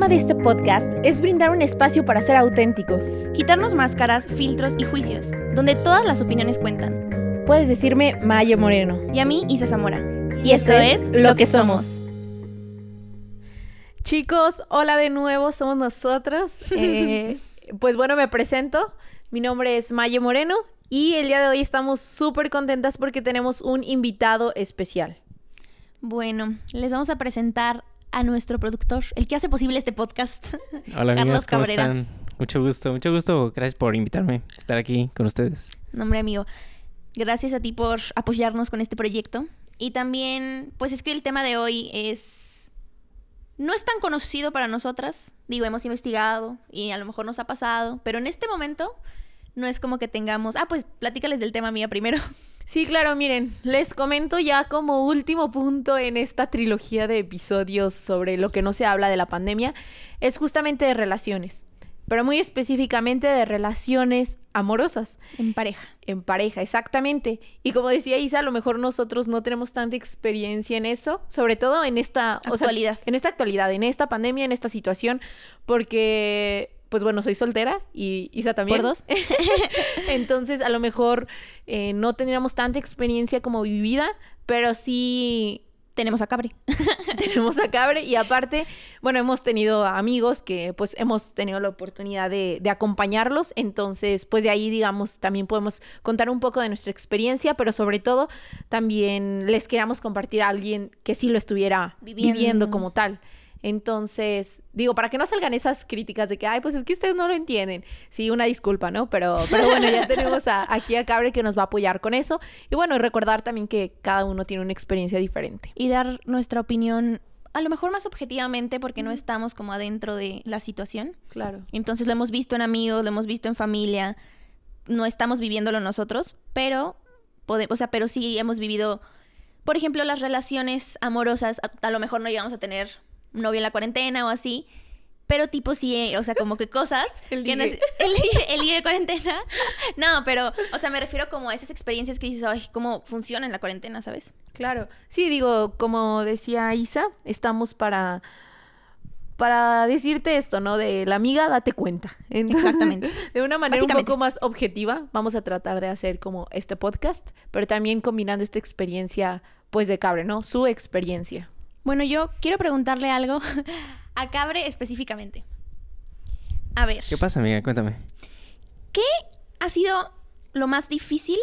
lema de este podcast es brindar un espacio para ser auténticos. Quitarnos máscaras, filtros y juicios, donde todas las opiniones cuentan. Puedes decirme Maya Moreno. Y a mí, Isa Zamora. Y, esto, es Lo que somos. Chicos, hola de nuevo, somos nosotros. Eh, pues bueno, me presento. Mi nombre es Maya Moreno y el día de hoy estamos súper contentas porque tenemos un invitado especial. Bueno, les vamos a presentar a nuestro productor, el que hace posible este podcast. Hola, Carlos ¿cómo Están? Mucho gusto, mucho gusto. Gracias por invitarme a estar aquí con ustedes. Nombre amigo. Gracias a ti por apoyarnos con este proyecto. Y también, pues es que el tema de hoy es... No es tan conocido para nosotras. Digo, hemos investigado y a lo mejor nos ha pasado, pero en este momento no es como que tengamos... Ah, pues platícales del tema mía primero. Sí, claro, miren, les comento ya como último punto en esta trilogía de episodios sobre lo que no se habla de la pandemia, es justamente de relaciones, pero muy específicamente de relaciones amorosas. En pareja. En pareja, exactamente. Y como decía Isa, a lo mejor nosotros no tenemos tanta experiencia en eso, sobre todo en esta actualidad. en esta actualidad, en esta pandemia, en esta situación, porque pues bueno, soy soltera y Isa también. Por dos. Entonces, a lo mejor eh, no tendríamos tanta experiencia como vivida, pero sí tenemos a Cabre. tenemos a Cabre y aparte, bueno, hemos tenido amigos que pues hemos tenido la oportunidad de, de, acompañarlos, entonces pues de ahí digamos también podemos contar un poco de nuestra experiencia, pero sobre todo también les queramos compartir a alguien que sí lo estuviera viviendo como tal. Entonces, digo, para que no salgan esas críticas de que, ay, pues es que ustedes no lo entienden. Sí, una disculpa, ¿no? Pero, pero bueno, ya tenemos aquí a Cabre que nos va a apoyar con eso. Y bueno, y recordar también que cada uno tiene una experiencia diferente. Y dar nuestra opinión a lo mejor más objetivamente porque no estamos como adentro de la situación. Claro. Entonces lo hemos visto en amigos, lo hemos visto en familia, no estamos viviéndolo nosotros, pero podemos, o sea, pero sí hemos vivido, por ejemplo, las relaciones amorosas, a lo mejor no llegamos a tener novio en la cuarentena o así. Pero tipo sí, eh, o sea, como que cosas. el, día. el, el, de cuarentena. No, pero, o sea, me refiero como a esas experiencias que dices, ay, cómo funciona en la cuarentena, ¿sabes? Claro. Sí, digo, como decía Isa, estamos para para decirte esto, ¿no? De la amiga, date cuenta. Exactamente. De una manera un poco más objetiva, vamos a tratar de hacer como este podcast, pero también combinando esta experiencia, pues, de Cabre, ¿no? Su experiencia. Bueno, yo quiero preguntarle algo a Cabre específicamente. A ver. ¿Qué pasa, amiga? Cuéntame. ¿Qué ha sido lo más difícil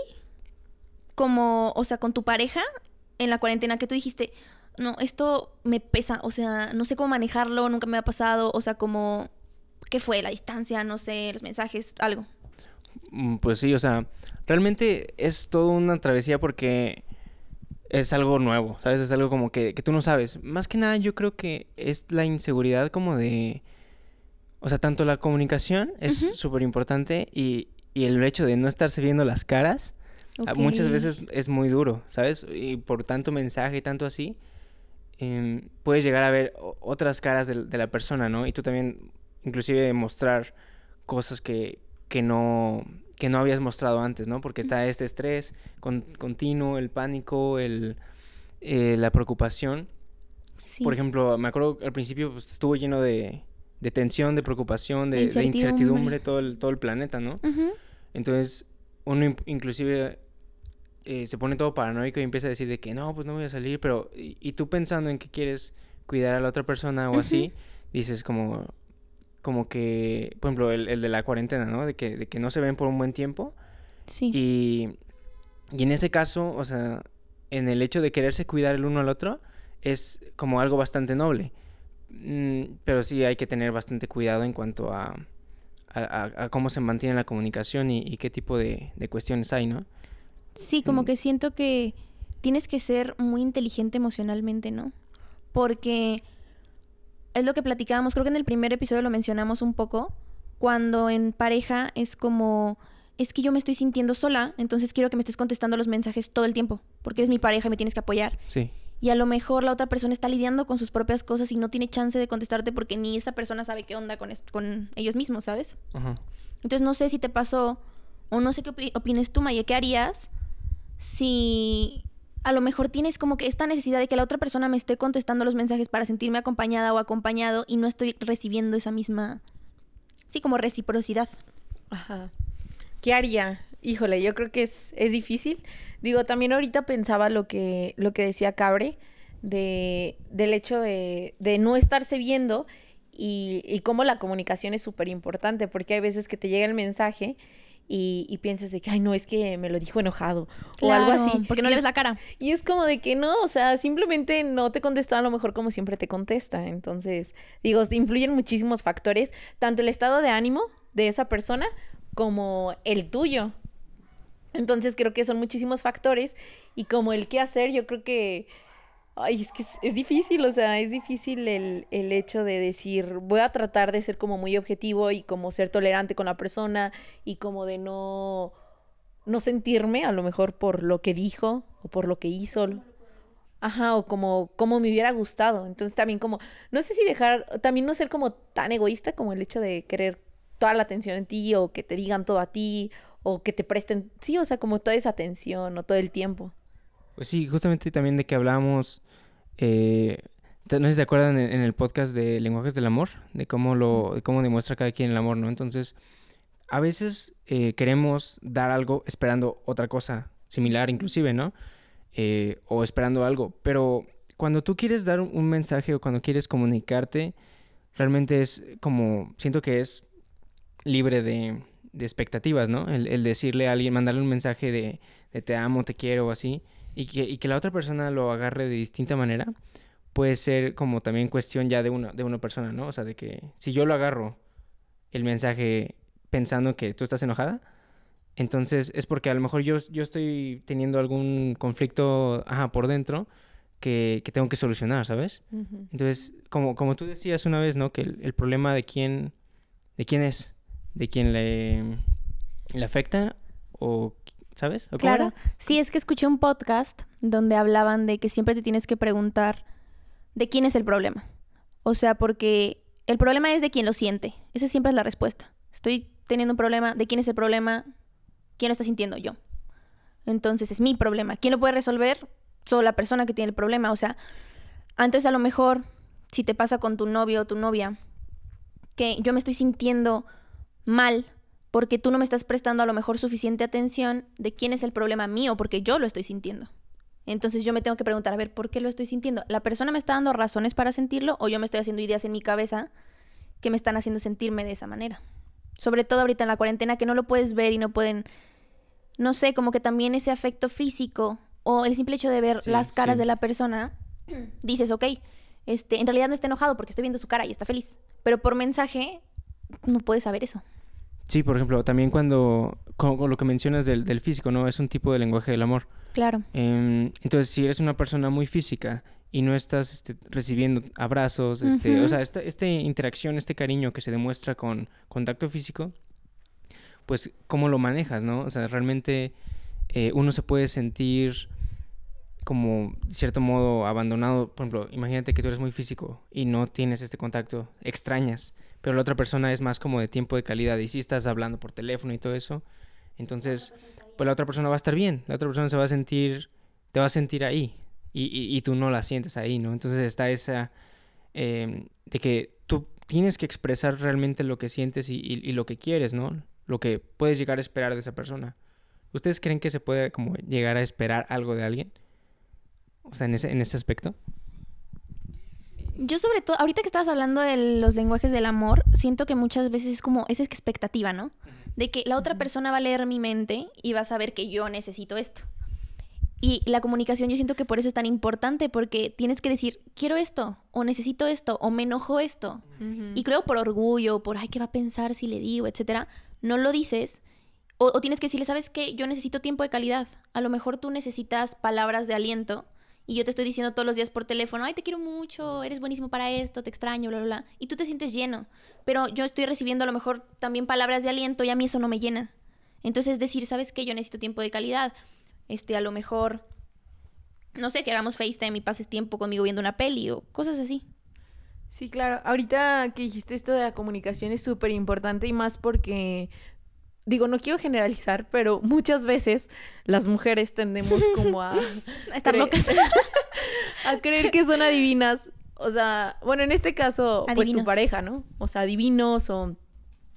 como, o sea, con tu pareja en la cuarentena que tú dijiste, no, esto me pesa, o sea, no sé cómo manejarlo, nunca me ha pasado, o sea, como, ¿qué fue? La distancia, no sé, los mensajes, algo. Mm, pues sí, o sea, realmente es toda una travesía porque es algo nuevo, ¿sabes? Es algo como que, que tú no sabes. Más que nada yo creo que es la inseguridad como de... O sea, tanto la comunicación es súper importante y, y, el hecho de no estarse viendo las caras muchas veces es muy duro, ¿sabes? Y por tanto mensaje y tanto así, em, puedes llegar a ver otras caras de, de, la persona, ¿no? Y tú también inclusive mostrar cosas que, que no que no habías mostrado antes, ¿no? Porque está este estrés continuo, el pánico, el, eh, la preocupación. Por ejemplo, me acuerdo al principio pues, estuvo lleno de, de, tensión, de preocupación, de incertidumbre, todo, el, todo el planeta, ¿no? Entonces, uno inclusive eh, se pone todo paranoico y empieza a decir de que no, pues no voy a salir, pero y, tú pensando en que quieres cuidar a la otra persona o así, dices como, como que, por ejemplo, el, el, de la cuarentena, ¿no? De que, de que no se ven por un buen tiempo. Sí. Y, y en ese caso, o sea, en el hecho de quererse cuidar el uno al otro, es como algo bastante noble. Mm, pero sí hay que tener bastante cuidado en cuanto a, a, a cómo se mantiene la comunicación y, y qué tipo de, de, cuestiones hay, ¿no? Sí, como mm. que siento que tienes que ser muy inteligente emocionalmente, ¿no? Porque es lo que platicábamos, creo que en el primer episodio lo mencionamos un poco, cuando en pareja es como, es que yo me estoy sintiendo sola, entonces quiero que me estés contestando los mensajes todo el tiempo, porque eres mi pareja y me tienes que apoyar. Sí. Y a lo mejor la otra persona está lidiando con sus propias cosas y no tiene chance de contestarte porque ni esa persona sabe qué onda con, con ellos mismos, ¿sabes? Ajá. Entonces no sé si te pasó, o no sé qué opines tú, Maya, ¿qué harías si a lo mejor tienes como que esta necesidad de que la otra persona me esté contestando los mensajes para sentirme acompañada o acompañado y no estoy recibiendo esa misma, sí, como reciprocidad. Ajá. ¿Qué haría? Híjole, yo creo que es, es difícil. Digo, también ahorita pensaba lo que, lo que decía Cabre, de, del hecho de, de no estarse viendo y, y cómo la comunicación es súper importante, porque hay veces que te llega el mensaje y, y, piensas de que, ay, no, es que me lo dijo enojado claro, o algo así. Porque no le es, ves la cara. Y es como de que no, o sea, simplemente no te contestó a lo mejor como siempre te contesta. Entonces, digo, influyen muchísimos factores, tanto el estado de ánimo de esa persona como el tuyo. Entonces creo que son muchísimos factores y como el qué hacer, yo creo que, ay, es que es, es difícil, o sea, es difícil el, el, hecho de decir, voy a tratar de ser como muy objetivo y como ser tolerante con la persona y como de no, no sentirme a lo mejor por lo que dijo o por lo que hizo. Ajá, o como, como me hubiera gustado. Entonces también como, no sé si dejar, también no ser como tan egoísta como el hecho de querer toda la atención en ti o que te digan todo a ti o que te presten, sí, o sea, como toda esa atención o todo el tiempo. Pues sí, justamente también de que hablábamos, eh, no sé si se acuerdan en, en, el podcast de Lenguajes del Amor, de cómo lo, de cómo demuestra cada quien el amor, ¿no? Entonces, a veces eh, queremos dar algo esperando otra cosa similar inclusive, ¿no? Eh, o esperando algo, pero cuando tú quieres dar un, un mensaje o cuando quieres comunicarte, realmente es como, siento que es libre de, de expectativas, ¿no? El, el, decirle a alguien, mandarle un mensaje de, de, te amo, te quiero o así, y que, y que la otra persona lo agarre de distinta manera, puede ser como también cuestión ya de una, de una persona, ¿no? O sea, de que si yo lo agarro el mensaje pensando que tú estás enojada, entonces es porque a lo mejor yo, yo estoy teniendo algún conflicto ajá, por dentro que, que, tengo que solucionar, ¿sabes? Uh -huh. Entonces, como, como tú decías una vez, ¿no? Que el, el problema de quién, de quién es de quién le, le afecta o, ¿sabes? ¿O claro, sí, es que escuché un podcast donde hablaban de que siempre te tienes que preguntar de quién es el problema. O sea, porque el problema es de quién lo siente. Esa siempre es la respuesta. Estoy teniendo un problema, ¿de quién es el problema? ¿Quién lo está sintiendo? Yo. Entonces es mi problema. ¿Quién lo puede resolver? Solo la persona que tiene el problema. O sea, antes a lo mejor, si te pasa con tu novio o tu novia, que yo me estoy sintiendo mal porque tú no me estás prestando a lo mejor suficiente atención de quién es el problema mío, porque yo lo estoy sintiendo. Entonces yo me tengo que preguntar, a ver, ¿por qué lo estoy sintiendo? ¿La persona me está dando razones para sentirlo o yo me estoy haciendo ideas en mi cabeza que me están haciendo sentirme de esa manera? Sobre todo ahorita en la cuarentena que no lo puedes ver y no pueden, no sé, como que también ese afecto físico o el simple hecho de ver sí, las caras sí. de la persona, dices, ok, este, en realidad no está enojado porque estoy viendo su cara y está feliz. Pero por mensaje no puedes saber eso. Sí, por ejemplo, también cuando, con, con lo que mencionas del, del, físico, ¿no? Es un tipo de lenguaje del amor. Claro. Eh, entonces, si eres una persona muy física y no estás este, recibiendo abrazos, este, uh -huh. o sea, esta, esta, interacción, este cariño que se demuestra con contacto físico, pues, ¿cómo lo manejas, no? O sea, realmente eh, uno se puede sentir como, de cierto modo, abandonado. Por ejemplo, imagínate que tú eres muy físico y no tienes este contacto, extrañas pero la otra persona es más como de tiempo de calidad y si estás hablando por teléfono y todo eso, entonces pues la otra persona va a estar bien, la otra persona se va a sentir, te va a sentir ahí y, y, y tú no la sientes ahí, ¿no? Entonces está esa eh, de que tú tienes que expresar realmente lo que sientes y, y, lo que quieres, ¿no? Lo que puedes llegar a esperar de esa persona. ¿Ustedes creen que se puede como llegar a esperar algo de alguien? O sea, en ese, en ese aspecto yo sobre todo, ahorita que estabas hablando de los lenguajes del amor, siento que muchas veces es como esa expectativa, ¿no? De que la otra persona va a leer mi mente y va a saber que yo necesito esto. Y la comunicación yo siento que por eso es tan importante, porque tienes que decir, quiero esto, o necesito esto, o me enojo esto. Uh -huh. Y creo por orgullo, por, ay, ¿qué va a pensar si le digo, etcétera? No lo dices. O, o tienes que decirle, ¿sabes qué? Yo necesito tiempo de calidad. A lo mejor tú necesitas palabras de aliento y yo te estoy diciendo todos los días por teléfono, ay, te quiero mucho, eres buenísimo para esto, te extraño, bla, bla, bla, y tú te sientes lleno, pero yo estoy recibiendo a lo mejor también palabras de aliento y a mí eso no me llena. Entonces, es decir, ¿sabes qué? Yo necesito tiempo de calidad. Este, a lo mejor, no sé, que hagamos FaceTime y pases tiempo conmigo viendo una peli o cosas así. Sí, claro. Ahorita que dijiste esto de la comunicación es súper importante y más porque digo, no quiero generalizar, pero muchas veces las mujeres tendemos como a... a estar locas. a creer que son adivinas. O sea, bueno, en este caso, pues tu pareja, ¿no? O sea, adivinos o...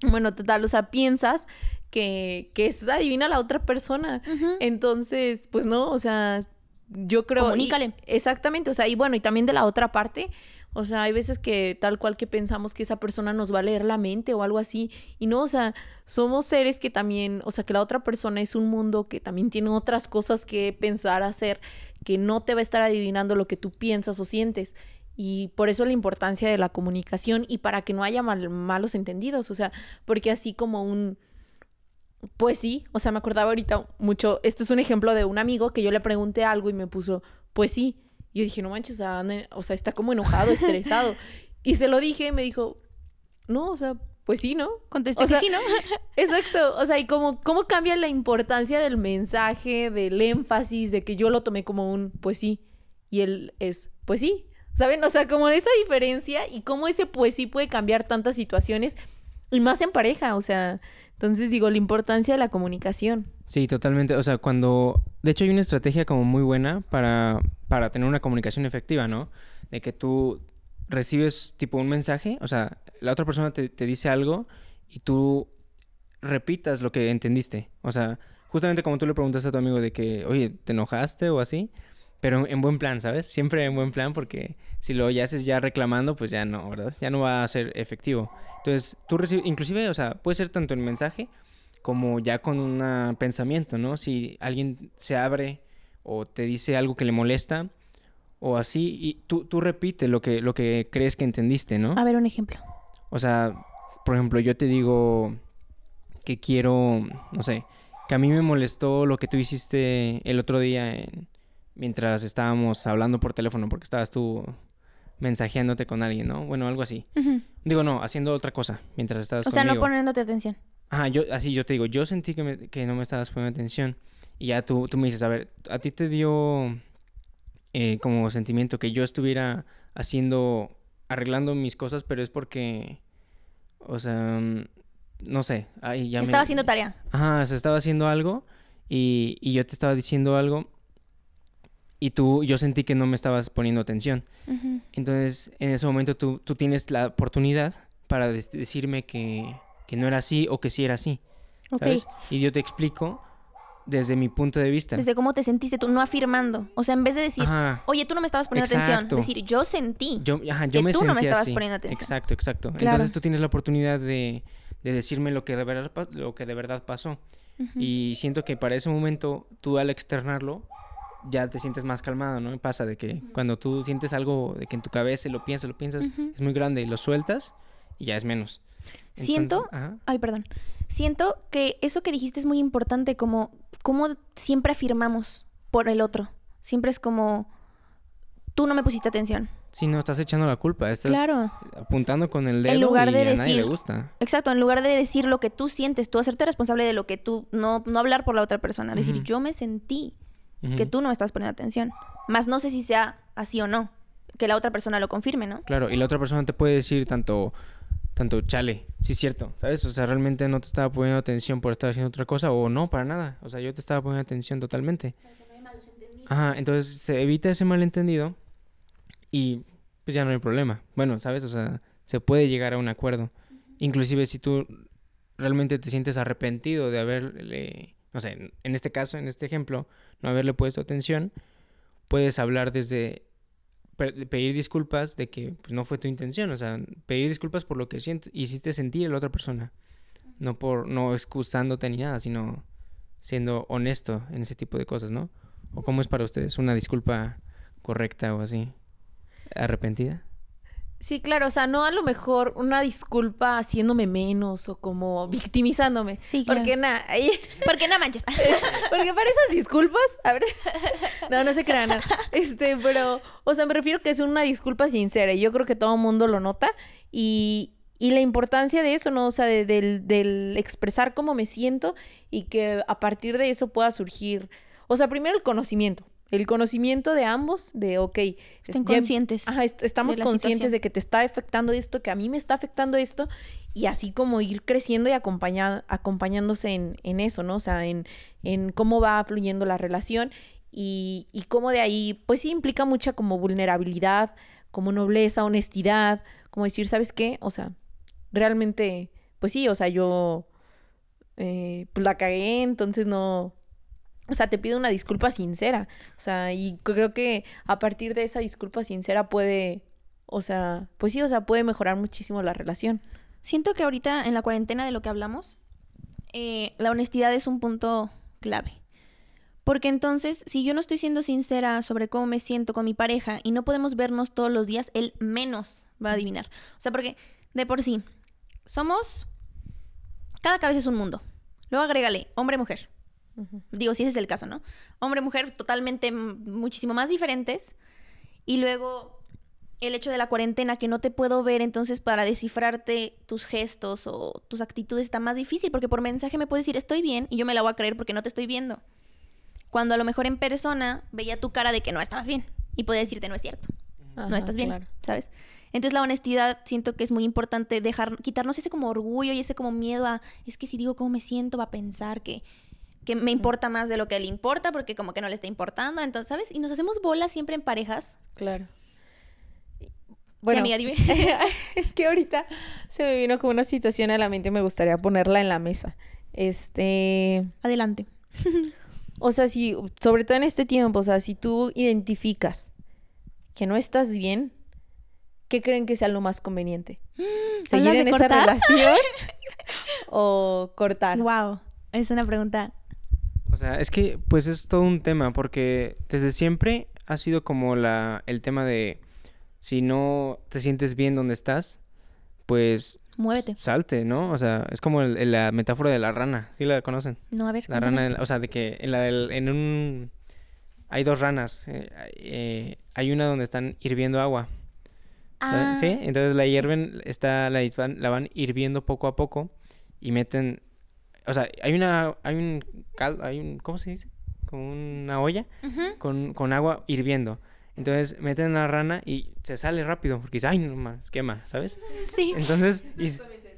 Bueno, total, o sea, piensas que, que es adivina la otra persona. Entonces, pues no, o sea, yo creo... y- Comunícale. exactamente, o sea, y bueno, y también de la otra parte, o sea, hay veces que tal cual que pensamos que esa persona nos va a leer la mente o algo así, y no, o sea, somos seres que también, o sea, que la otra persona es un mundo que también tiene otras cosas que pensar, hacer, que no te va a estar adivinando lo que tú piensas o sientes. Y por eso la importancia de la comunicación y para que no haya mal- malos entendidos, o sea, porque así como un, pues sí, o sea, me acordaba ahorita mucho, esto es un ejemplo de un amigo que yo le pregunté algo y me puso, pues sí. Y yo dije, no manches, o sea, anda- o sea, está como enojado, estresado. y se lo dije me dijo, no, o sea, pues sí, ¿no? Contesté O que sea, sí, ¿no? Exacto, o sea, y cómo, cómo cambia la importancia del mensaje, del énfasis, de que yo lo tomé como un, pues sí, y él es, pues sí, ¿saben? O sea, como esa diferencia y cómo ese pues sí puede cambiar tantas situaciones y más en pareja, o sea, entonces digo, la importancia de la comunicación. Sí, totalmente. O sea, cuando... De hecho, hay una estrategia como muy buena para, para tener una comunicación efectiva, ¿no? De que tú recibes tipo un mensaje, o sea, la otra persona te, te dice algo y tú repitas lo que entendiste. O sea, justamente como tú le preguntaste a tu amigo de que, oye, ¿te enojaste o así? Pero en buen plan, ¿sabes? Siempre en buen plan porque si lo ya haces ya reclamando, pues ya no, ¿verdad? Ya no va a ser efectivo. Entonces, tú recibes, inclusive, o sea, puede ser tanto en mensaje como ya con un pensamiento, ¿no? Si alguien se abre o te dice algo que le molesta o así, y tú, tú repites lo que, lo que crees que entendiste, ¿no? A ver, un ejemplo. O sea, por ejemplo, yo te digo que quiero, no sé, que a mí me molestó lo que tú hiciste el otro día en- mientras estábamos hablando por teléfono, porque estabas tú mensajeándote con alguien, ¿no? Bueno, algo así. Digo, no, haciendo otra cosa mientras estabas O sea, no poniéndote atención. Ajá, yo, así yo te digo, yo sentí que, me- que no me estabas poniendo atención. Y ya tú, tú me dices, a ver, ¿a ti te dio eh, como sentimiento que yo estuviera haciendo, arreglando mis cosas, pero es porque, o sea, mm, no sé, ya me... estaba haciendo tarea. Ajá, se estaba haciendo algo y, y yo te estaba diciendo algo y tú, yo sentí que no me estabas poniendo atención. Ujú. Entonces, en ese momento tú, tú tienes la oportunidad para decirme que, que no era así o que sí era así, Ok. ¿sabes? Y yo te explico desde mi punto de vista. Desde cómo te sentiste tú, no afirmando. O sea, en vez de decir, Ajá. oye, tú no me estabas poniendo atención. Exacto. Decir, yo sentí. Yo, ajá, yo que me tú no me estabas así. poniendo atención. Exacto, exacto. Claro. Entonces tú tienes la oportunidad de, de decirme lo que de verdad, lo que de verdad pasó. Ujú. Y siento que para ese momento tú al externarlo ya te sientes más calmado, ¿no? Pasa de que cuando tú sientes algo de que en tu cabeza lo piensas, lo piensas, es muy grande y lo sueltas y ya es menos. Siento, ajá. ay, perdón. Siento que eso que dijiste es muy importante, como, como siempre afirmamos por el otro. Siempre es como, tú no me pusiste atención. Sí, no, estás echando la culpa, estás Claro. apuntando con el dedo lugar y de a nadie le gusta. Exacto, en lugar de decir lo que tú sientes, tú hacerte responsable de lo que tú, no, no hablar por la otra persona, decir, yo me sentí Que tú no estás poniendo atención. Más no sé si sea así o no, que la otra persona lo confirme, ¿no? Claro, y la otra persona te puede decir tanto, tanto, chale, sí es cierto, ¿sabes? O sea, realmente no te estaba poniendo atención por estar haciendo otra cosa o no, para nada. O sea, yo te estaba poniendo atención totalmente. Ajá, entonces se evita ese malentendido y pues ya no hay problema. Bueno, ¿sabes? O sea, se puede llegar a un acuerdo. Inclusive si tú realmente te sientes arrepentido de haberle, no sé, en este caso, en este ejemplo, no haberle puesto atención, puedes hablar desde pe- de pedir disculpas de que pues, no fue tu intención, o sea, pedir disculpas por lo que hiciste sentir a la otra persona, no por no excusándote ni nada, sino siendo honesto en ese tipo de cosas, ¿no? ¿O cómo es para ustedes una disculpa correcta o así? ¿Arrepentida? Sí, claro, o sea, no a lo mejor una disculpa haciéndome menos o como victimizándome. Sí, Porque nada, ahí- Porque no manches. porque para esas disculpas, a ver, no, no se crean, no. este, pero, o sea, me refiero que es una disculpa sincera y yo creo que todo el mundo lo nota y, y la importancia de eso, ¿no? O sea, de- del, del expresar cómo me siento y que a partir de eso pueda surgir, o sea, primero el conocimiento. El conocimiento de ambos, de, ok, Estén ya- conscientes. Ajá, est- estamos de conscientes situación. de que te está afectando esto, que a mí me está afectando esto, y así como ir creciendo y acompañándose en, en eso, ¿no? O sea, en, en cómo va fluyendo la relación y, y cómo de ahí, pues sí, implica mucha como vulnerabilidad, como nobleza, honestidad, como decir, ¿sabes qué? O sea, realmente, pues sí, o sea, yo eh, pues la cagué, entonces no... O sea, te pido una disculpa sincera. O sea, y creo que a partir de esa disculpa sincera puede, o sea, pues sí, o sea, puede mejorar muchísimo la relación. Siento que ahorita en la cuarentena de lo que hablamos, eh, la honestidad es un punto clave. Porque entonces, si yo no estoy siendo sincera sobre cómo me siento con mi pareja y no podemos vernos todos los días, él menos va a adivinar. O sea, porque de por sí, somos... Cada cabeza es un mundo. Luego agrégale, hombre-mujer. Digo, si ese es el caso, ¿no? Hombre-mujer totalmente m- muchísimo más diferentes. Y luego el hecho de la cuarentena que no te puedo ver, entonces para descifrarte tus gestos o tus actitudes está más difícil porque por mensaje me puedes decir estoy bien y yo me la voy a creer porque no te estoy viendo. Cuando a lo mejor en persona veía tu cara de que no estabas bien y podía decirte no es cierto, no estás bien, claro. ¿sabes? Entonces la honestidad siento que es muy importante dejar quitarnos ese como orgullo y ese como miedo a es que si digo cómo me siento va a pensar que que me importa más de lo que le importa porque como que no le está importando, entonces, ¿sabes? Y nos hacemos bolas siempre en parejas. Claro. sí, amiga, dime. es que ahorita se me vino como una situación a la mente y me gustaría ponerla en la mesa. Este, Adelante. o sea, si, sobre todo en este tiempo, o sea, si tú identificas que no estás bien, ¿qué creen que sea lo más conveniente? ¿Seguir ¿Hablas de en esa relación o cortar? Wow, es una pregunta. O sea, es que pues es todo un tema porque desde siempre ha sido como la el tema de si no te sientes bien donde estás, pues Muévete. salte, ¿no? O sea, es como el- el- la metáfora de la rana, ¿sí la conocen? No, a ver. La cuéntame. rana, o sea, de que en la del- en un hay dos ranas, eh, eh, hay una donde están hirviendo agua, Ah, ¿sí? Entonces la hierven, está la, la van hirviendo poco a poco y meten, o sea, hay una, hay un caldo, hay un, ¿cómo se dice? Como una olla con, con agua hirviendo. Entonces meten la rana y se sale rápido porque dice, ay, no más, quema, ¿sabes? Sí. Entonces, y,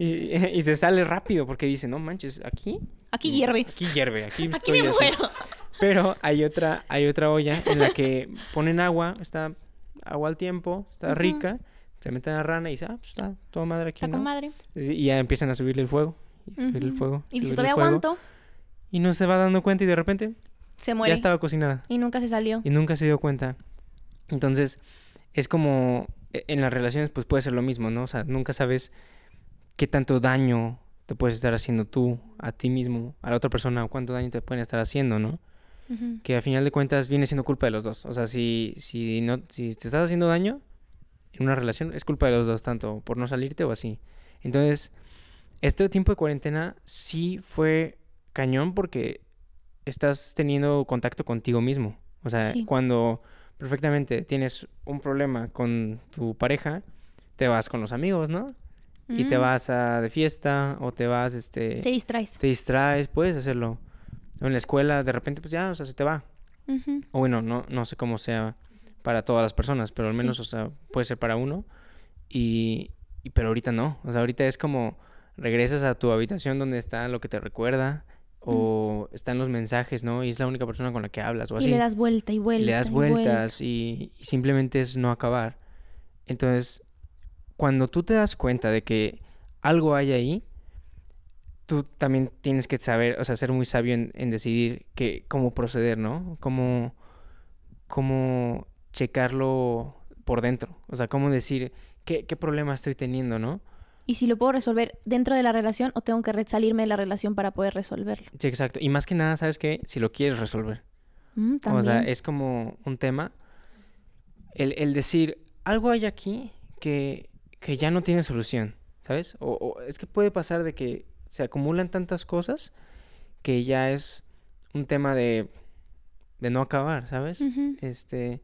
y- y se sale rápido porque dice, no manches, aquí, Aquí hierve. aquí hierve, aquí, Aquí estoy me así". muero. Pero hay otra, hay otra olla en la que ponen agua, está agua al tiempo, está rica, se meten la rana y dice, ah, pues está toda madre aquí, Está ¿no? con madre. Y ya empiezan a subirle el fuego, y subirle el Ujú. fuego, Y dice, todavía el aguanto. Y no se va dando cuenta y de repente Se muere. ya estaba cocinada. Y nunca se salió. y nunca se dio cuenta. Entonces, es como e- en las relaciones pues puede ser lo mismo, ¿no? O sea, nunca sabes qué tanto daño te puedes estar haciendo tú a ti mismo, a la otra persona, o cuánto daño te pueden estar haciendo, ¿no? Ujú. Que a final de cuentas viene siendo culpa de los dos. O sea, si, si, no, si te estás haciendo daño en una relación, es culpa de los dos, tanto por no salirte o así. Entonces, este tiempo de cuarentena sí fue cañón porque estás teniendo contacto contigo mismo. O sea, Sí. cuando perfectamente tienes un problema con tu pareja, te vas con los amigos, ¿no? Y te vas a de fiesta o te vas, este, Te distraes. te distraes, puedes hacerlo. O en la escuela, de repente, pues ya, o sea, se te va. O bueno, no, no sé cómo sea para todas las personas, pero al Sí. menos, o sea, puede ser para uno. Y, y- pero ahorita no. O sea, ahorita es como regresas a tu habitación donde está lo que te recuerda o están los mensajes, ¿no? Y es la única persona con la que hablas o Y así. le das vuelta y Y vuelta. le das y vuelta. vueltas y, y simplemente es no acabar. Entonces, cuando tú te das cuenta de que algo hay ahí, tú también tienes que saber, o sea, ser muy sabio en, en decidir que, cómo proceder, ¿no? Cómo, cómo checarlo por dentro. O sea, cómo decir qué, qué problema estoy teniendo, ¿no? Y si lo puedo resolver dentro de la relación o tengo que salirme de la relación para poder resolverlo. Sí, exacto. Y más que nada, ¿sabes qué? Si lo quieres resolver. Mm, O sea, es como un tema. El, el decir, algo hay aquí que, que ya no tiene solución, ¿sabes? O, o es que puede pasar de que se acumulan tantas cosas que ya es un tema de, de no acabar, ¿sabes? Este,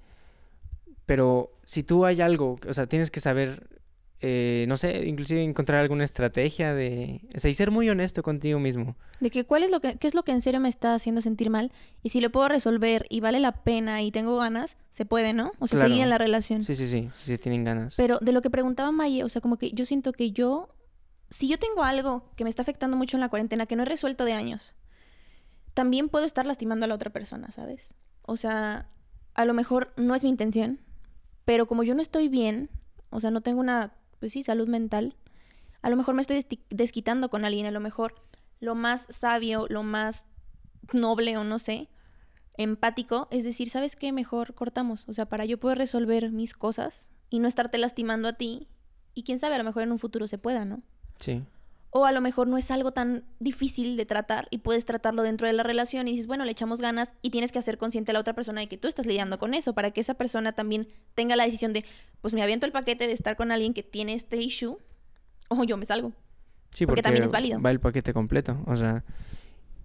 pero si tú hay algo, o sea, tienes que saber eh, no sé, inclusive encontrar alguna estrategia de, o sea, y ser muy honesto contigo mismo. De que cuál es lo que, qué es lo que en serio me está haciendo sentir mal y si lo puedo resolver y vale la pena y tengo ganas, se puede, ¿no? O sea, Claro. seguir en la relación. Sí, sí, sí, sí, sí tienen ganas. Pero de lo que preguntaba Maye, o sea, como que yo siento que yo, si yo tengo algo que me está afectando mucho en la cuarentena, que no he resuelto de años, también puedo estar lastimando a la otra persona, ¿sabes? O sea, a lo mejor no es mi intención, pero como yo no estoy bien, o sea, no tengo una, pues sí, salud mental, a lo mejor me estoy desquitando con alguien, a lo mejor lo más sabio, lo más noble o no sé, empático, es decir, ¿sabes qué? Mejor cortamos, o sea, para yo poder resolver mis cosas y no estarte lastimando a ti, y quién sabe, a lo mejor en un futuro se pueda, ¿no? Sí. O a lo mejor no es algo tan difícil de tratar y puedes tratarlo dentro de la relación y dices, bueno, le echamos ganas y tienes que hacer consciente a la otra persona de que tú estás lidiando con eso para que esa persona también tenga la decisión de, pues me aviento el paquete de estar con alguien que tiene este issue o yo me salgo. Sí, Porque porque, también es válido. Va el paquete completo, o sea.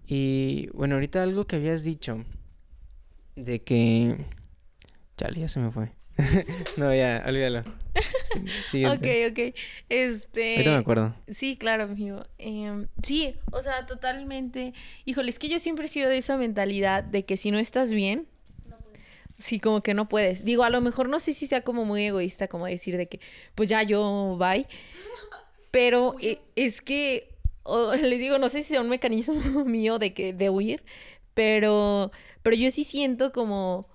Y bueno, ahorita algo que habías dicho de que. Chale, ya se me fue. no, ya, olvídalo. Sí, Siguiente. Ok, ok. Este. Ahorita me acuerdo. Sí, claro, amigo. Em, sí, o sea, totalmente. Híjole, es que yo siempre he sido de esa mentalidad de que si no estás bien, sí, como que no puedes. Digo, a lo mejor no sé si sea como muy egoísta, como decir de que, pues ya yo, bye. Pero eh, es que, les digo, no sé si sea un mecanismo mío de que, de huir, pero, pero yo sí siento como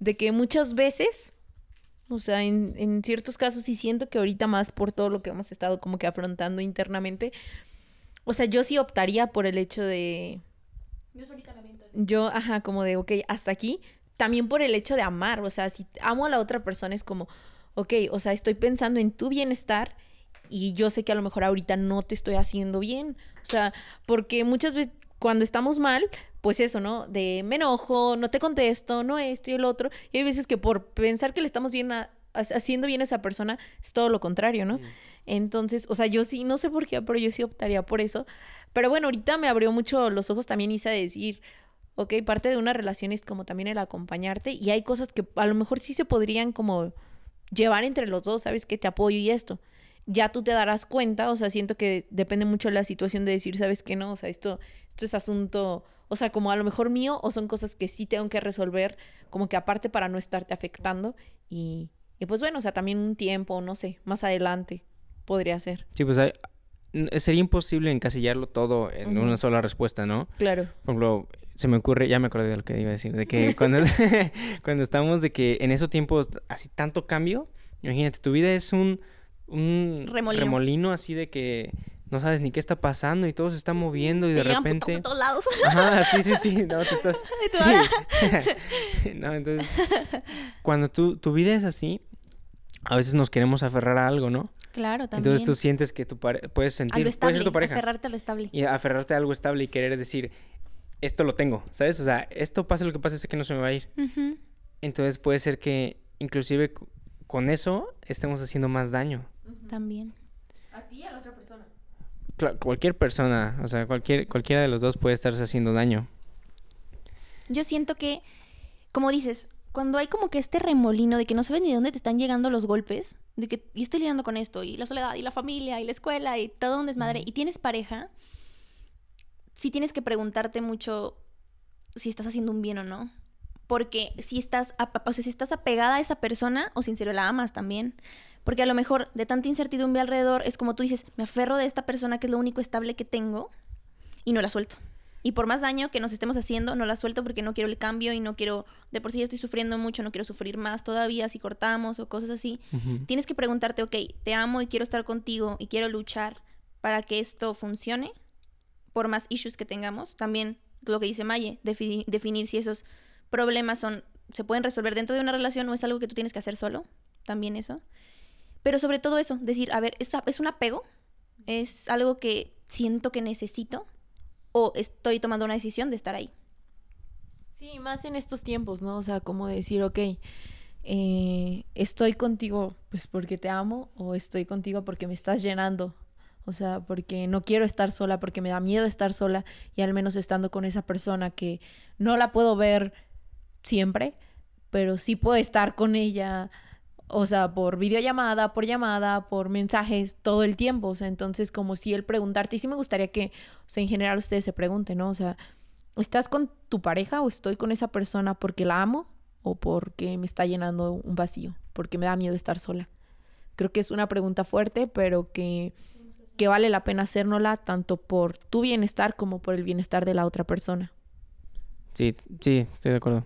de que muchas veces o sea, en, en ciertos casos sí siento que ahorita más por todo lo que hemos estado como que afrontando internamente, o sea, yo sí optaría por el hecho de, Yo solita me yo, ajá, como de, ok, hasta aquí, también por el hecho de amar, o sea, si amo a la otra persona es como, ok, o sea, estoy pensando en tu bienestar y yo sé que a lo mejor ahorita no te estoy haciendo bien, o sea, porque muchas veces cuando estamos mal, pues eso, ¿no? De me enojo, no te contesto, no esto y el otro, y hay veces que por pensar que le estamos bien a- haciendo bien a esa persona, es todo lo contrario, ¿no? Entonces, o sea, yo sí, no sé por qué, pero yo sí optaría por eso. Pero bueno, ahorita me abrió mucho los ojos también Isa de decir, ok, parte de una relación es como también el acompañarte y hay cosas que a lo mejor sí se podrían como llevar entre los dos, ¿sabes? Que te apoyo y esto. Ya tú te darás cuenta, o sea, siento que depende mucho de la situación de decir, ¿sabes qué no? O sea, esto, esto es asunto, o sea, como a lo mejor mío o son cosas que sí tengo que resolver, como que aparte para no estarte afectando y, y pues bueno, o sea, también un tiempo, no sé, más adelante podría ser. Sí, pues hay- sería imposible encasillarlo todo en una sola respuesta, ¿no? Claro. Por ejemplo, se me ocurre, ya me acordé de lo que iba a decir, de que cuando, cuando estamos de que en esos tiempos así tanto cambio, imagínate, tu vida es un, un Remolino. así de que no sabes ni qué está pasando y todo se está moviendo y Te de repente... de todos lados. Ajá, sí, sí, sí, no, te estás... Tú, Sí. no, entonces, cuando tu, tu vida es así, a veces nos queremos aferrar a algo, ¿no? Claro, también. Entonces tú sientes que tu pare- puedes a sentir, puede estable, ser tu pareja aferrarte a lo estable. y aferrarte a algo estable y querer decir, esto lo tengo, ¿sabes? O sea, esto pase lo que pase, sé que no se me va a ir. Entonces puede ser que inclusive con eso estemos haciendo más daño. También. A ti y a la otra persona. Cualquier persona, o sea, cualquier, cualquiera de los dos puede estarse haciendo daño. Yo siento que, como dices, cuando hay como que este remolino de que no sabes ni de dónde te están llegando los golpes, de que y estoy lidiando con esto, y la soledad, y la familia, y la escuela, y todo un desmadre, y tienes pareja, sí tienes que preguntarte mucho si estás haciendo un bien o no. Porque si estás, ap- o sea, si estás apegada a esa persona, o sincero la amas también. Porque a lo mejor de tanta incertidumbre alrededor, es como tú dices, me aferro de esta persona que es lo único estable que tengo, y no la suelto. Y por más daño que nos estemos haciendo, no la suelto porque no quiero el cambio y no quiero, de por sí ya estoy sufriendo mucho, no quiero sufrir más todavía si cortamos o cosas así. Tienes que preguntarte, ok, te amo y quiero estar contigo y quiero luchar para que esto funcione, por más issues que tengamos. También lo que dice Maye, defi- definir si esos problemas son, se pueden resolver dentro de una relación o es algo que tú tienes que hacer solo. También eso. Pero sobre todo eso, decir, a ver, ¿es, es un apego? ¿Es algo que siento que necesito? ¿O estoy tomando una decisión de estar ahí? Sí, más en estos tiempos, ¿no? O sea, como decir, ok, eh, estoy contigo pues porque te amo o estoy contigo porque me estás llenando. O sea, porque no quiero estar sola, porque me da miedo estar sola y al menos estando con esa persona que no la puedo ver siempre, pero sí puedo estar con ella o sea, por videollamada, por llamada, por mensajes, todo el tiempo. O sea, entonces como si él preguntarte, y sí me gustaría que, o sea, en general ustedes se pregunten, ¿no? O sea, ¿estás con tu pareja o estoy con esa persona porque la amo o porque me está llenando un vacío, porque me da miedo estar sola? Creo que es una pregunta fuerte, pero que, que vale la pena hacérnosla tanto por tu bienestar como por el bienestar de la otra persona. Sí, sí, estoy de acuerdo.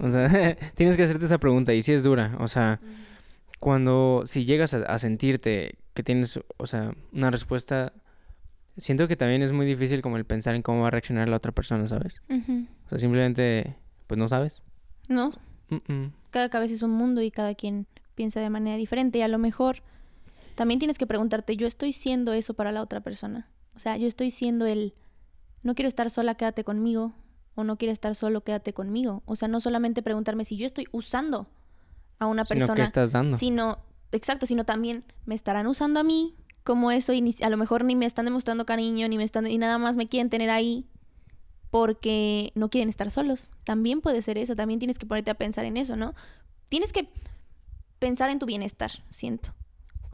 O sea, tienes que hacerte esa pregunta y sí es dura. O sea, cuando, si llegas a, sentirte que tienes, o sea, una respuesta, siento que también es muy difícil como el pensar en cómo va a reaccionar la otra persona, ¿sabes? O sea, simplemente, pues no sabes. No. Cada cabeza es un mundo y cada quien piensa de manera diferente y a lo mejor también tienes que preguntarte, yo estoy siendo eso para la otra persona. O sea, yo estoy siendo el, no quiero estar sola, quédate conmigo, o no quiero estar solo, quédate conmigo. O sea, no solamente preguntarme si yo estoy usando a una persona. Sino que estás dando. Sino, exacto, sino también me estarán usando a mí como eso y a lo mejor ni me están demostrando cariño, ni me están, y nada más me quieren tener ahí porque no quieren estar solos. También puede ser eso, también tienes que ponerte a pensar en eso, ¿no? Tienes que pensar en tu bienestar, siento.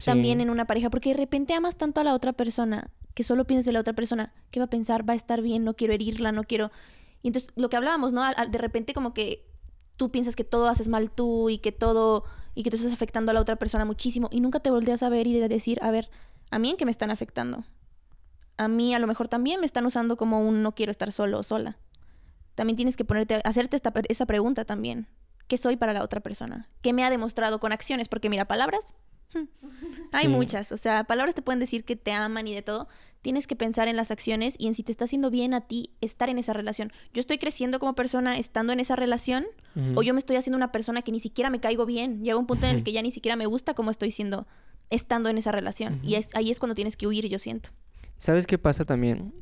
También en una pareja, porque de repente amas tanto a la otra persona que solo piensas en la otra persona, ¿qué va a pensar? Va a estar bien, no quiero herirla, no quiero... Y entonces lo que hablábamos, ¿no? De repente como que tú piensas que todo haces mal tú y que todo y que tú estás afectando a la otra persona muchísimo y nunca te volteas a ver y de decir, a ver, a mí en qué me están afectando. A mí a lo mejor también me están usando como un no quiero estar solo o sola. También tienes que ponerte hacerte esa pregunta también. ¿Qué soy para la otra persona? ¿Qué me ha demostrado con acciones? Porque mira, palabras hay muchas, o sea, palabras te pueden decir que te aman y de todo. Tienes que pensar en las acciones y en si te está haciendo bien a ti estar en esa relación. Yo estoy creciendo como persona estando en esa relación o yo me estoy haciendo una persona que ni siquiera me caigo bien. Llega un punto en el que ya ni siquiera me gusta cómo estoy siendo estando en esa relación. Y ahí es cuando tienes que huir, yo siento. ¿Sabes qué pasa también?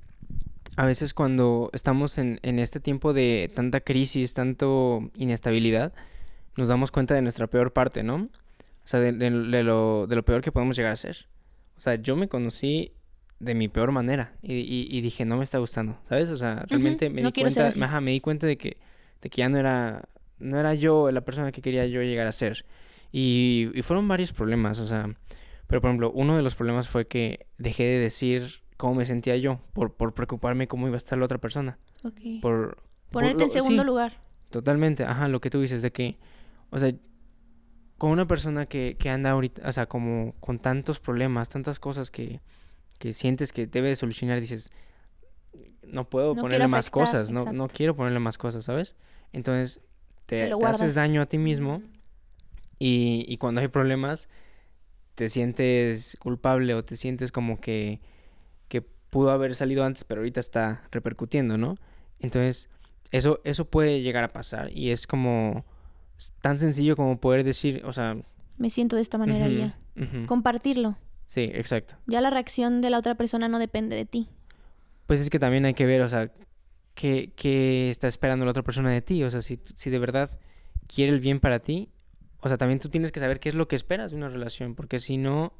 A veces cuando estamos en, en este tiempo de tanta crisis, tanto inestabilidad, nos damos cuenta de nuestra peor parte, ¿no? O sea, de, lo, de lo peor que podemos llegar a ser. O sea, yo me conocí de mi peor manera y, y, dije, no me está gustando, ¿sabes? O sea, realmente me, di cuenta, me di cuenta de que, de que ya no era, no era yo la persona que quería yo llegar a ser. Y, y fueron varios problemas, o sea, pero por ejemplo, uno de los problemas fue que dejé de decir cómo me sentía yo por, por preocuparme cómo iba a estar la otra persona. Ok. Por, Ponerte en segundo lugar. Totalmente, ajá, lo que tú dices de que, o sea, con una persona que, que anda ahorita, o sea, como con tantos problemas, tantas cosas que, que sientes que debe de solucionar, dices, no puedo ponerle más cosas, no, no quiero ponerle más cosas, ¿sabes? Entonces, te, haces daño a ti mismo y, y cuando hay problemas, te sientes culpable o te sientes como que, que pudo haber salido antes, pero ahorita está repercutiendo, ¿no? Entonces, eso, eso puede llegar a pasar y es como tan sencillo como poder decir, o sea... Me siento de esta manera ya. Compartirlo. Sí, exacto. Ya la reacción de la otra persona no depende de ti. Pues es que también hay que ver, o sea, qué, qué está esperando la otra persona de ti. O sea, si, si de verdad quiere el bien para ti, o sea, también tú tienes que saber qué es lo que esperas de una relación, porque si no,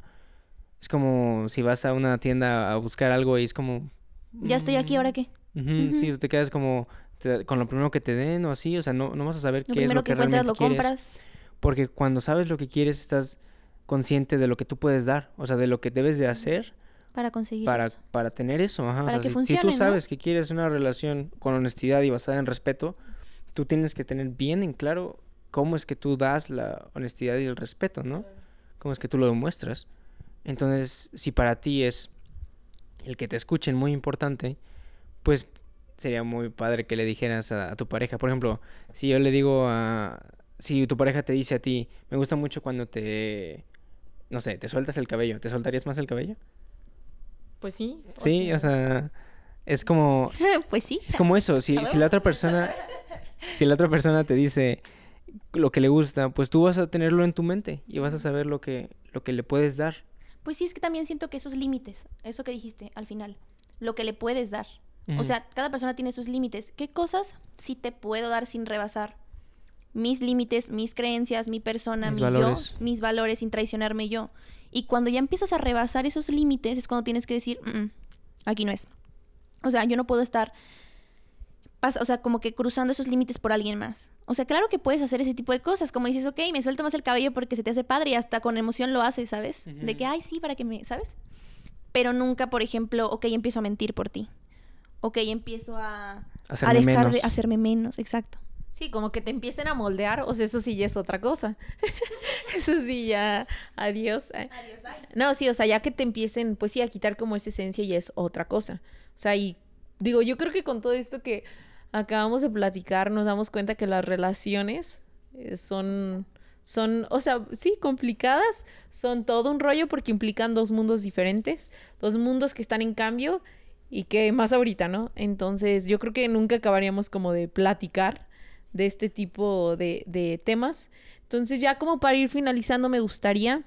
es como si vas a una tienda a buscar algo y es como... Ya estoy aquí, ¿ahora qué? Sí, te quedas como con lo primero que te den o así, o sea, no, no vas a saber qué es lo que, realmente lo quieres. Compras. Porque cuando sabes lo que quieres, estás consciente de lo que tú puedes dar, o sea, de lo que debes de hacer para conseguir para, eso. para tener eso, ajá. Para que si, funcione, si, tú sabes que quieres una relación con honestidad y basada en respeto, tú tienes que tener bien en claro cómo es que tú das la honestidad y el respeto, ¿no? Cómo es que tú lo demuestras. Entonces, si para ti es el que te escuchen muy importante, pues sería muy padre que le dijeras a, tu pareja. Por ejemplo, si yo le digo a... Si tu pareja te dice a ti, me gusta mucho cuando te... No sé, te sueltas el cabello. ¿Te soltarías más el cabello? Pues sí. Sí, o sea, es como... pues sí. Es como eso. Si, si la otra persona... Si la otra persona te dice lo que le gusta, pues tú vas a tenerlo en tu mente y vas a saber lo que, lo que le puedes dar. Pues sí, es que también siento que esos límites, eso que dijiste al final, lo que le puedes dar. O sea, cada persona tiene sus límites. ¿Qué cosas sí te puedo dar sin rebasar? Mis límites, mis creencias, mi persona, mi yo, mis valores sin traicionarme yo. Y cuando ya empiezas a rebasar esos límites es cuando tienes que decir, mm, aquí no es. O sea, yo no puedo estar o sea, como que cruzando esos límites por alguien más. O sea, claro que puedes hacer ese tipo de cosas, como dices, ok, me suelto más el cabello porque se te hace padre y hasta con emoción lo haces, ¿sabes? De que, ay, sí, para que me, ¿sabes? Pero nunca, por ejemplo, ok, empiezo a mentir por ti. Ok, empiezo a, Hacerme a dejar menos. de hacerme menos, exacto. Sí, como que te empiecen a moldear, o sea, eso sí ya es otra cosa. eso sí ya, adiós. eh. No, sí, o sea, ya que te empiecen, pues sí, a quitar como esa esencia ya es otra cosa. O sea, y digo, yo creo que con todo esto que acabamos de platicar, nos damos cuenta que las relaciones eh, son, son, o sea, sí, complicadas, son todo un rollo porque implican dos mundos diferentes, dos mundos que están en cambio y que más ahorita, ¿no? Entonces, yo creo que nunca acabaríamos como de platicar de este tipo de, de temas. Entonces, ya como para ir finalizando, me gustaría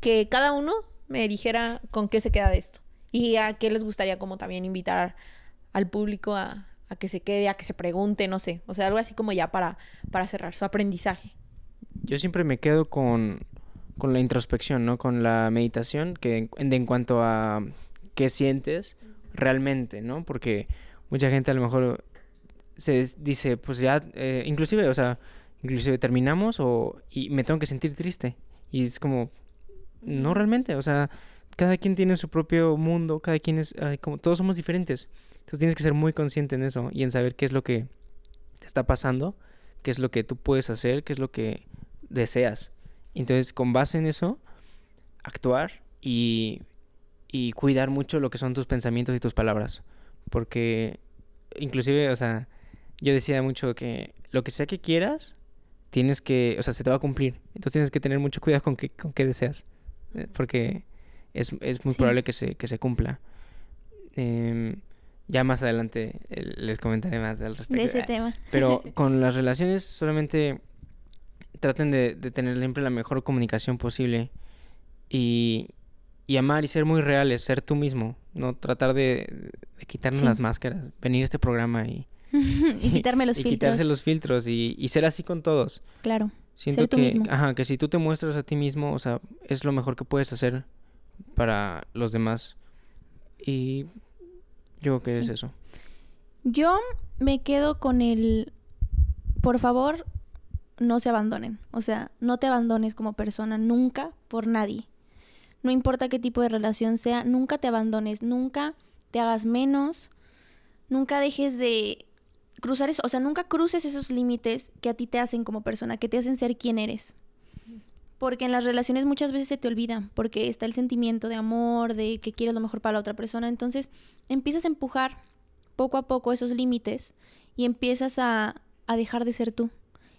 que cada uno me dijera con qué se queda de esto y a qué les gustaría como también invitar al público a, a que se quede, a que se pregunte, no sé, o sea, algo así como ya para, para cerrar su aprendizaje. Yo siempre me quedo con, con la introspección, ¿no? Con la meditación, que en, en cuanto a qué sientes realmente, ¿no? Porque mucha gente a lo mejor se dice, pues ya, eh, inclusive, o sea, inclusive terminamos o, y me tengo que sentir triste. Y es como, no realmente, o sea, cada quien tiene su propio mundo, cada quien es, ay, como todos somos diferentes. Entonces tienes que ser muy consciente en eso y en saber qué es lo que te está pasando, qué es lo que tú puedes hacer, qué es lo que deseas. Entonces, con base en eso, actuar y, y cuidar mucho lo que son tus pensamientos y tus palabras. Porque, inclusive, o sea, yo decía mucho que lo que sea que quieras, tienes que, o sea, se te va a cumplir. Entonces tienes que tener mucho cuidado con qué, con qué deseas. eh, Porque es, es muy Sí. probable que se, que se cumpla. Em, ya más adelante eh, les comentaré más al respecto. De ese tema. pero con las relaciones solamente traten de, de tener siempre la mejor comunicación posible y, y amar y ser muy reales, ser tú mismo, no tratar de, de quitarnos Sí. las máscaras, venir a este programa y, y quitarme los y filtros. quitarse los filtros y, y ser así con todos. Claro. Siento Ser tú que, mismo. ajá, que si tú te muestras a ti mismo, o sea, es lo mejor que puedes hacer para los demás. Y yo creo que es eso. Yo me quedo con el, por favor, no se abandonen. O sea, no te abandones como persona nunca por nadie. No importa qué tipo de relación sea, nunca te abandones, nunca te hagas menos, nunca dejes de cruzar eso, o sea, nunca cruces esos límites que a ti te hacen como persona, que te hacen ser quien eres. Porque en las relaciones muchas veces se te olvida, porque está el sentimiento de amor, de que quieres lo mejor para la otra persona. Entonces empiezas a empujar poco a poco esos límites y empiezas a, a dejar de ser tú.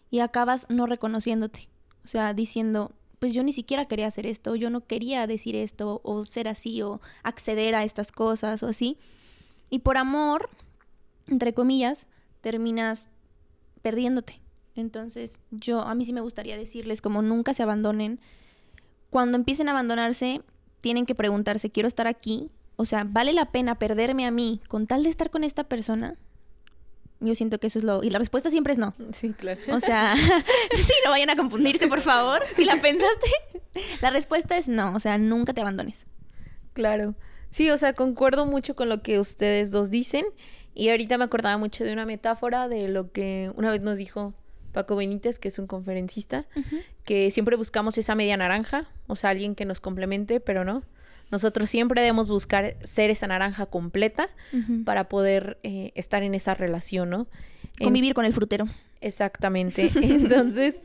Y acabas no reconociéndote. O sea, diciendo, pues yo ni siquiera quería hacer esto, yo no quería decir esto, o ser así, o acceder a estas cosas, o así. Y por amor, entre comillas, terminas perdiéndote. Entonces, yo, a mí sí me gustaría decirles como nunca se abandonen. Cuando empiecen a abandonarse, tienen que preguntarse, ¿quiero estar aquí? O sea, ¿vale la pena perderme a mí con tal de estar con esta persona? Yo siento que eso es lo... Y la respuesta siempre es no. Sí, claro. O sea, sí, no vayan a confundirse, por favor, si la pensaste. La respuesta es no, o sea, nunca te abandones. Claro. Sí, o sea, concuerdo mucho con lo que ustedes dos dicen. Y ahorita me acordaba mucho de una metáfora de lo que una vez nos dijo Paco Benítez, que es un conferencista, que siempre buscamos esa media naranja, o sea, alguien que nos complemente, pero no. Nosotros siempre debemos buscar ser esa naranja completa para poder eh, estar en esa relación, ¿no? En- Convivir con el frutero. Exactamente. Entonces,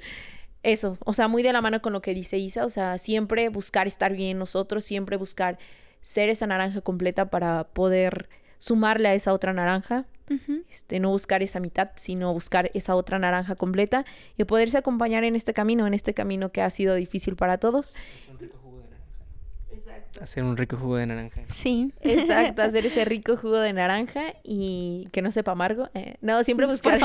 eso, o sea, muy de la mano con lo que dice Isa, o sea, siempre buscar estar bien nosotros, siempre buscar ser esa naranja completa para poder sumarle a esa otra naranja, este, no buscar esa mitad, sino buscar esa otra naranja completa y poderse acompañar en este camino, en este camino que ha sido difícil para todos. Hacer un rico jugo de naranja. Sí. Exacto, hacer ese rico jugo de naranja y que no sepa amargo. eh, No, siempre buscar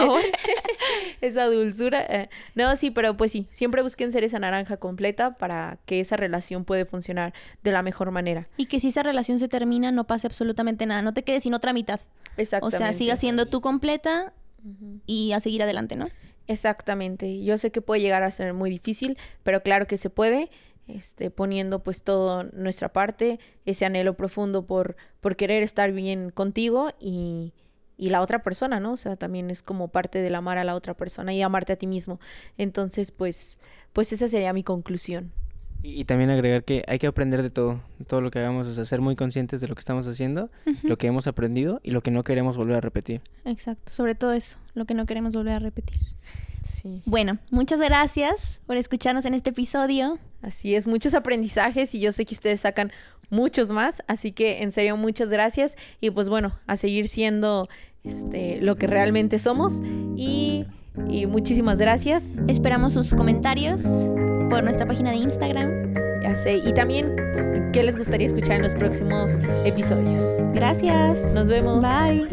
esa dulzura. eh. No, sí, pero pues sí, siempre busquen ser esa naranja completa para que esa relación puede funcionar de la mejor manera. Y que si esa relación se termina, no pase absolutamente nada. No te quedes sin otra mitad. O Exactamente. sea, siga siendo tú completa y a seguir adelante, ¿no? Exactamente. Yo sé que puede llegar a ser muy difícil, pero claro que se puede. Este, poniendo pues todo nuestra parte, ese anhelo profundo por, por querer estar bien contigo y, y la otra persona, ¿no? O sea, también es como parte del amar a la otra persona y amarte a ti mismo. Entonces, pues, pues esa sería mi conclusión. Y, y también agregar que hay que aprender de todo, de todo lo que hagamos, o sea, ser muy conscientes de lo que estamos haciendo, lo que hemos aprendido y lo que no queremos volver a repetir. Exacto, sobre todo eso, lo que no queremos volver a repetir. Sí. Bueno, muchas gracias por escucharnos en este episodio. Así es, muchos aprendizajes y yo sé que ustedes sacan muchos más, así que en serio muchas gracias y pues bueno, a seguir siendo este, lo que realmente somos y, y muchísimas gracias. Esperamos sus comentarios por nuestra página de Instagram. Ya sé, y también qué les gustaría escuchar en los próximos episodios. Gracias. Nos vemos. Bye.